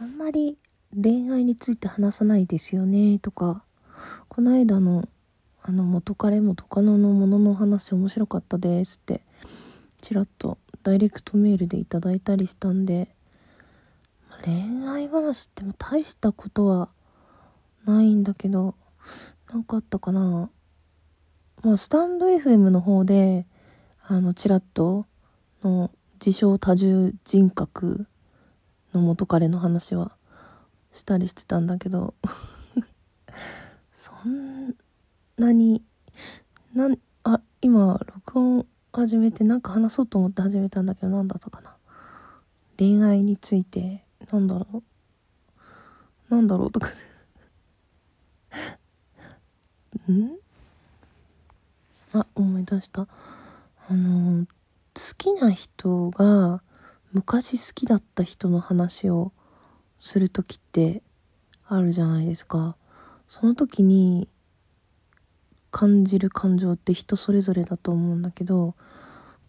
あんまり恋愛について話さないですよねとか。この間のあの元彼元カノのものの話面白かったですってちらっとダイレクトメールでいただいたりしたんで。恋愛話っても大したことはないんだけど何かあったかな。まあスタンド FM の方であのちらっとの自称多重人格の元彼の話はしたりしてたんだけどそんなになんあ今録音始めてなんか話そうと思って始めたんだけど何だったかな。恋愛についてなんだろう。なんだろうとか。ん？あ思い出した。あの好きな人が昔好きだった人の話をする時ってあるじゃないですか。その時に感じる感情って人それぞれだと思うんだけど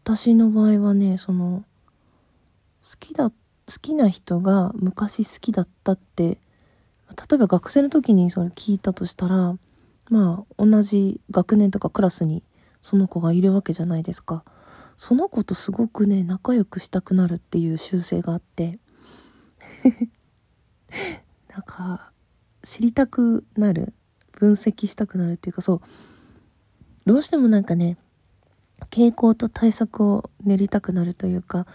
私の場合はねその好きだ好きな人が昔好きだったって例えば学生の時にそれ聞いたとしたらまあ同じ学年とかクラスにその子がいるわけじゃないですか。その子とすごくね仲良くしたくなるっていう習性があって。なんか知りたくなる分析したくなるっていうかそう。どうしてもなんかね傾向と対策を練りたくなるというか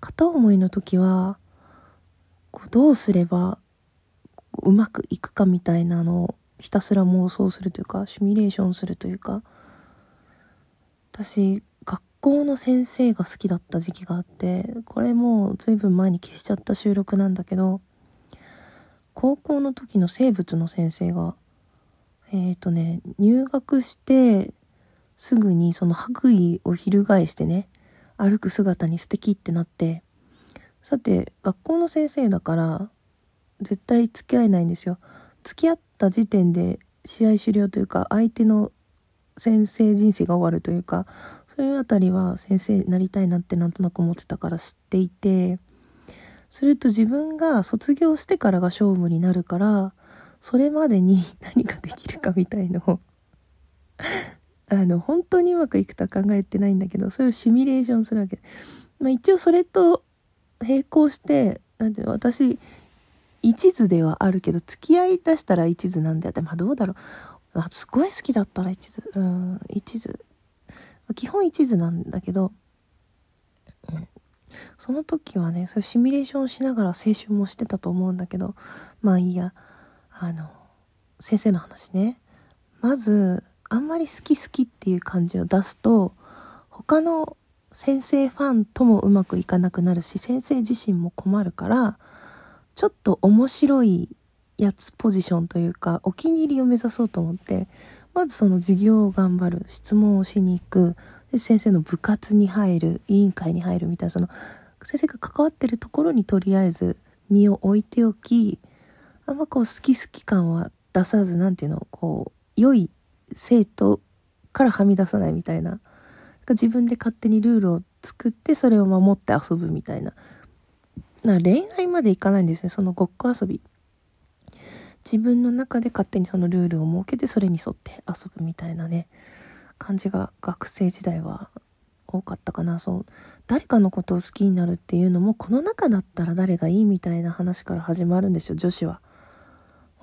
片思いの時はこうどうすればうまくいくかみたいなのをひたすら妄想するというかシミュレーションするというか。私校の先生が好きだった時期があってこれもう随分前に消しちゃった収録なんだけど高校の時の生物の先生がえっ、ー、とね入学してすぐにその白衣を翻してね歩く姿に素敵ってなってさて学校の先生だから絶対付き合えないんですよ。付き合った時点で試合終了というか相手の先生人生が終わるというかそういうあたりは先生になりたいなってなんとなく思ってたから知っていてすると自分が卒業してからが勝負になるからそれまでに 何ができるかみたいのをあの本当にうまくいくとは考えてないんだけどそれをシミュレーションするわけ、まあ、一応それと並行してなんていうの私一途ではあるけど付き合いだしたら一途なんであってまあどうだろう、あ、すごい好きだったら一途。うん一途。基本一途なんだけど、うん、その時はねそうシミュレーションしながら青春もしてたと思うんだけどまあいいや。あの先生の話ね。まずあんまり好き好きっていう感じを出すと他の先生ファンともうまくいかなくなるし先生自身も困るからちょっと面白いやつポジションというかお気に入りを目指そうと思ってまずその授業を頑張る質問をしに行くで先生の部活に入る委員会に入るみたいなその先生が関わってるところにとりあえず身を置いておきあんまこう好き好き感は出さず何ていうのこう良い生徒からはみ出さないみたいな自分で勝手にルールを作ってそれを守って遊ぶみたいな。な恋愛までいかないんですねそのごっこ遊び。自分の中で勝手にそのルールを設けてそれに沿って遊ぶみたいなね感じが学生時代は多かったかな。そう誰かのことを好きになるっていうのもこの中だったら誰がいいみたいな話から始まるんですよ女子は。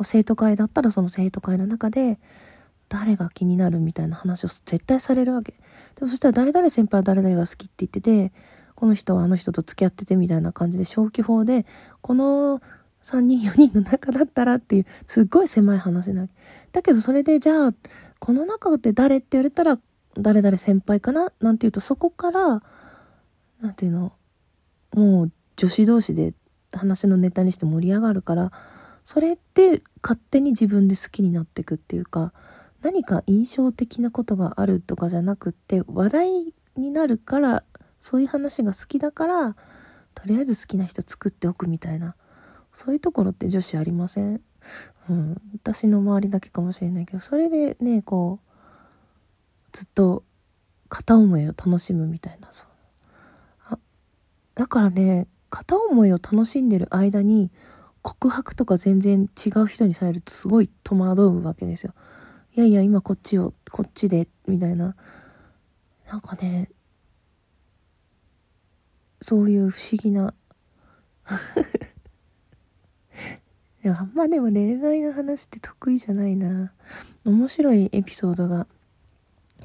生徒会だったらその生徒会の中で誰が気になるみたいな話を絶対されるわけ。でもそしたら誰々先輩は誰々が好きって言っててこの人はあの人と付き合っててみたいな感じで消去法でこの3人4人の中だったらっていうすっごい狭い話なだけどそれでじゃあこの中って誰って言われたら誰々先輩かな？なんて言うとそこからなんていうのもう女子同士で話のネタにして盛り上がるからそれって勝手に自分で好きになっていくっていうか何か印象的なことがあるとかじゃなくって話題になるからそういう話が好きだからとりあえず好きな人作っておくみたいな。そういうところって女子ありません？うん、私の周りだけかもしれないけどそれでねこうずっと片思いを楽しむみたいなそうあだからね片思いを楽しんでる間に告白とか全然違う人にされるとすごい戸惑うわけですよ。いやいや、今こっちを、こっちで、みたいな。なんかね、そういう不思議ないや、あんまでも恋愛の話って得意じゃないな。面白いエピソードが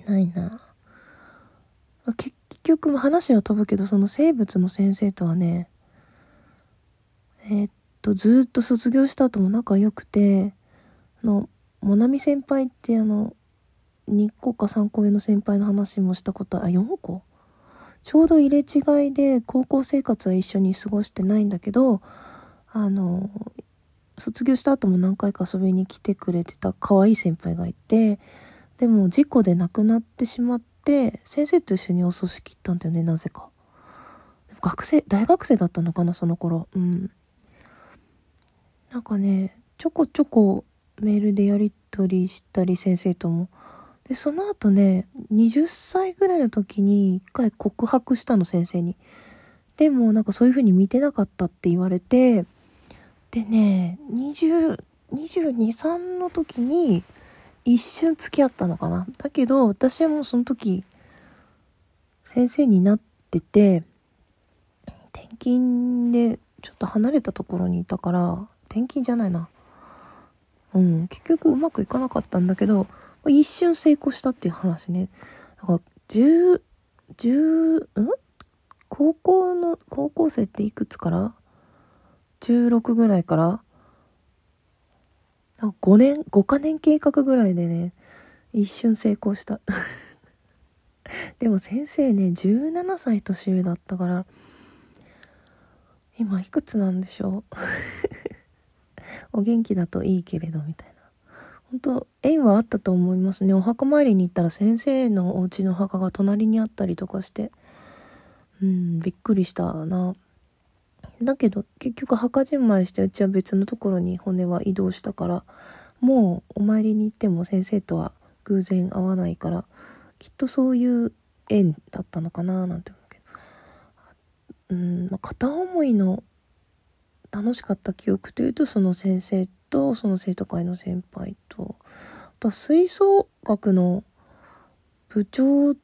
ないな。結局話は飛ぶけど、その生物の先生とはね、えー、っと、ずっと卒業した後も仲良くて、あの、モナミ先輩ってあの、2個か3個上の先輩の話もしたことあ、4個ちょうど入れ違いで高校生活は一緒に過ごしてないんだけど、あの、卒業した後も何回か遊びに来てくれてた可愛い先輩がいて、でも事故で亡くなってしまって、先生と一緒にお葬式行ったんだよね、なぜか。学生、大学生だったのかな、その頃。うん。なんかね、ちょこちょこメールでやり取りしたり、先生とも。で、その後ね、20歳ぐらいの時に一回告白したの、先生に。でも、なんかそういう風に見てなかったって言われて、でね、20、22、3の時に一瞬付き合ったのかな。だけど、私はもうその時、先生になってて、転勤でちょっと離れたところにいたから、転勤じゃないな。うん、結局うまくいかなかったんだけど、一瞬成功したっていう話ね。だから、10、10、ん？高校の、高校生っていくつから？16ぐらいから。5年5か年計画ぐらいでね一瞬成功した。でも先生ね17歳年上だったから今いくつなんでしょう？お元気だといいけれどみたいな。本当縁はあったと思いますね。お墓参りに行ったら先生のお家の墓が隣にあったりとかして。うんびっくりしたな。だけど結局墓じまいしてうちは別のところに骨は移動したからもうお参りに行っても先生とは偶然会わないからきっとそういう縁だったのかななんて思うけど。うん、まあ、片思いの楽しかった記憶というとその先生とその生徒会の先輩とあと吹奏楽の部長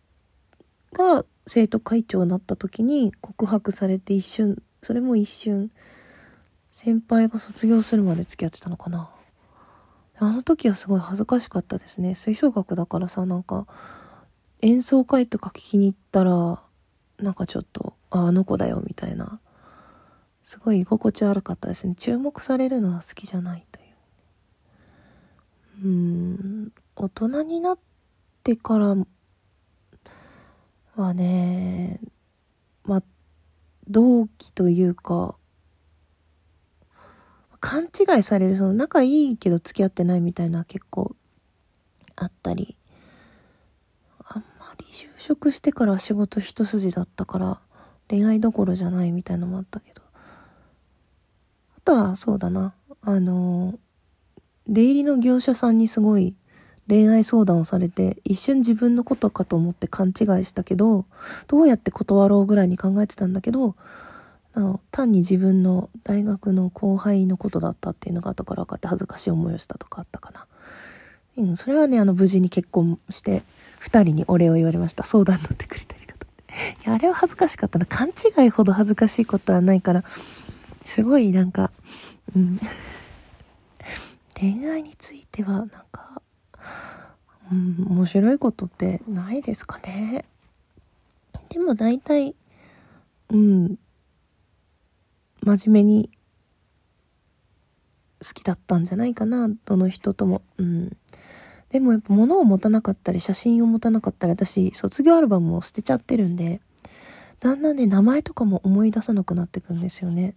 が生徒会長になった時に告白されて一瞬それも一瞬先輩が卒業するまで付き合ってたのかな。あの時はすごい恥ずかしかったですね。吹奏楽だからさなんか演奏会とか聞きに行ったらなんかちょっとああの子だよみたいな。すごい居心地悪かったですね。注目されるのは好きじゃないという。うん大人になってからはねまあ同期というか、勘違いされる、その仲いいけど付き合ってないみたいな結構あったり、あんまり就職してから仕事一筋だったから恋愛どころじゃないみたいなのもあったけど、あとはそうだな、あの、出入りの業者さんにすごい恋愛相談をされて一瞬自分のことかと思って勘違いしたけどどうやって断ろうぐらいに考えてたんだけどあの単に自分の大学の後輩のことだったっていうのが後から分かって恥ずかしい思いをしたとかあったかな。うん、それはねあの無事に結婚して2人にお礼を言われました。相談乗ってくれたりかといやあれは恥ずかしかったな。勘違いほど恥ずかしいことはないからすごいなんかうん。恋愛についてはなんかうん、面白いことってないですかね。でも大体、うん、真面目に好きだったんじゃないかな、どの人とも。うん。でもやっぱ物を持たなかったり、写真を持たなかったり、私、卒業アルバムを捨てちゃってるんで、だんだんね、名前とかも思い出さなくなってくんですよね。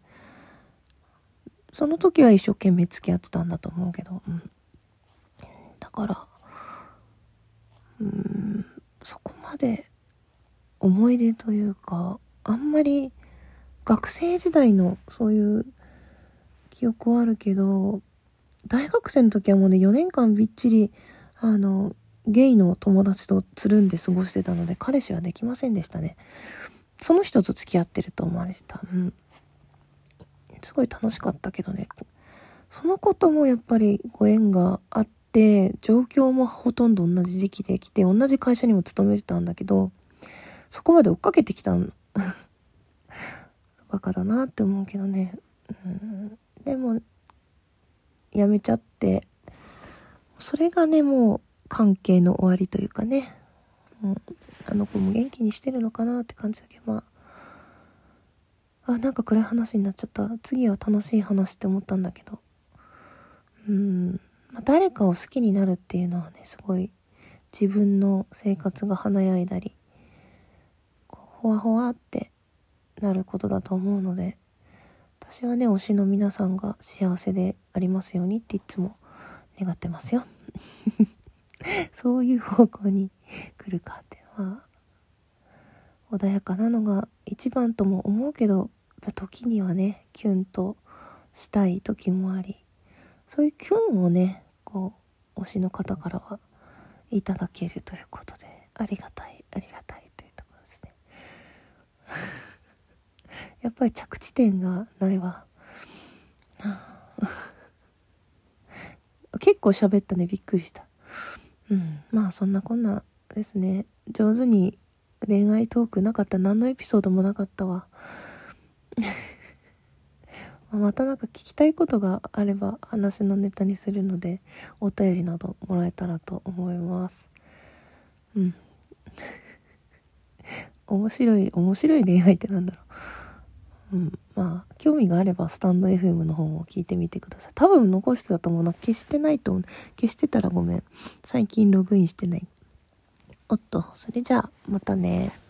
その時は一生懸命付き合ってたんだと思うけど、うん。から、うんそこまで思い出というかあんまり学生時代のそういう記憶はあるけど大学生の時はもうね4年間びっちりあのゲイの友達とつるんで過ごしてたので彼氏はできませんでしたね。その人と付き合ってると思われてた。うん。すごい楽しかったけどね。そのこともやっぱりご縁があって、状況もほとんど同じ時期で来て、同じ会社にも勤めてたんだけど、そこまで追っかけてきたの。バカだなって思うけどね。うん、でも、やめちゃって、それがね、もう関係の終わりというかね。うん、あの子も元気にしてるのかなって感じだけど、まあ、あ、なんか暗い話になっちゃった。次は楽しい話って思ったんだけど。うん、まあ、誰かを好きになるっていうのはね、すごい自分の生活が華やいだりこう、ほわほわってなることだと思うので私はね推しの皆さんが幸せでありますようにっていつも願ってますよ。そういう方向に来るかっていうのは穏やかなのが一番とも思うけど時にはねキュンとしたい時もありそういうキュンをねこう推しの方からはいただけるということでありがたいありがたいというところですね やっぱり着地点がないわ。結構喋ったね、びっくりした。うん。まあそんなこんなですね。上手に恋愛トークなかった。何のエピソードもなかったわ。またなんか聞きたいことがあれば話のネタにするのでお便りなどもらえたらと思います。うん。面白い、面白い恋愛ってなんだろう。うん。まあ、興味があればスタンド FM の方も聞いてみてください。多分残してたと思うな。消してないと思う。消してたらごめん。最近ログインしてない。おっと、それじゃあ、またね。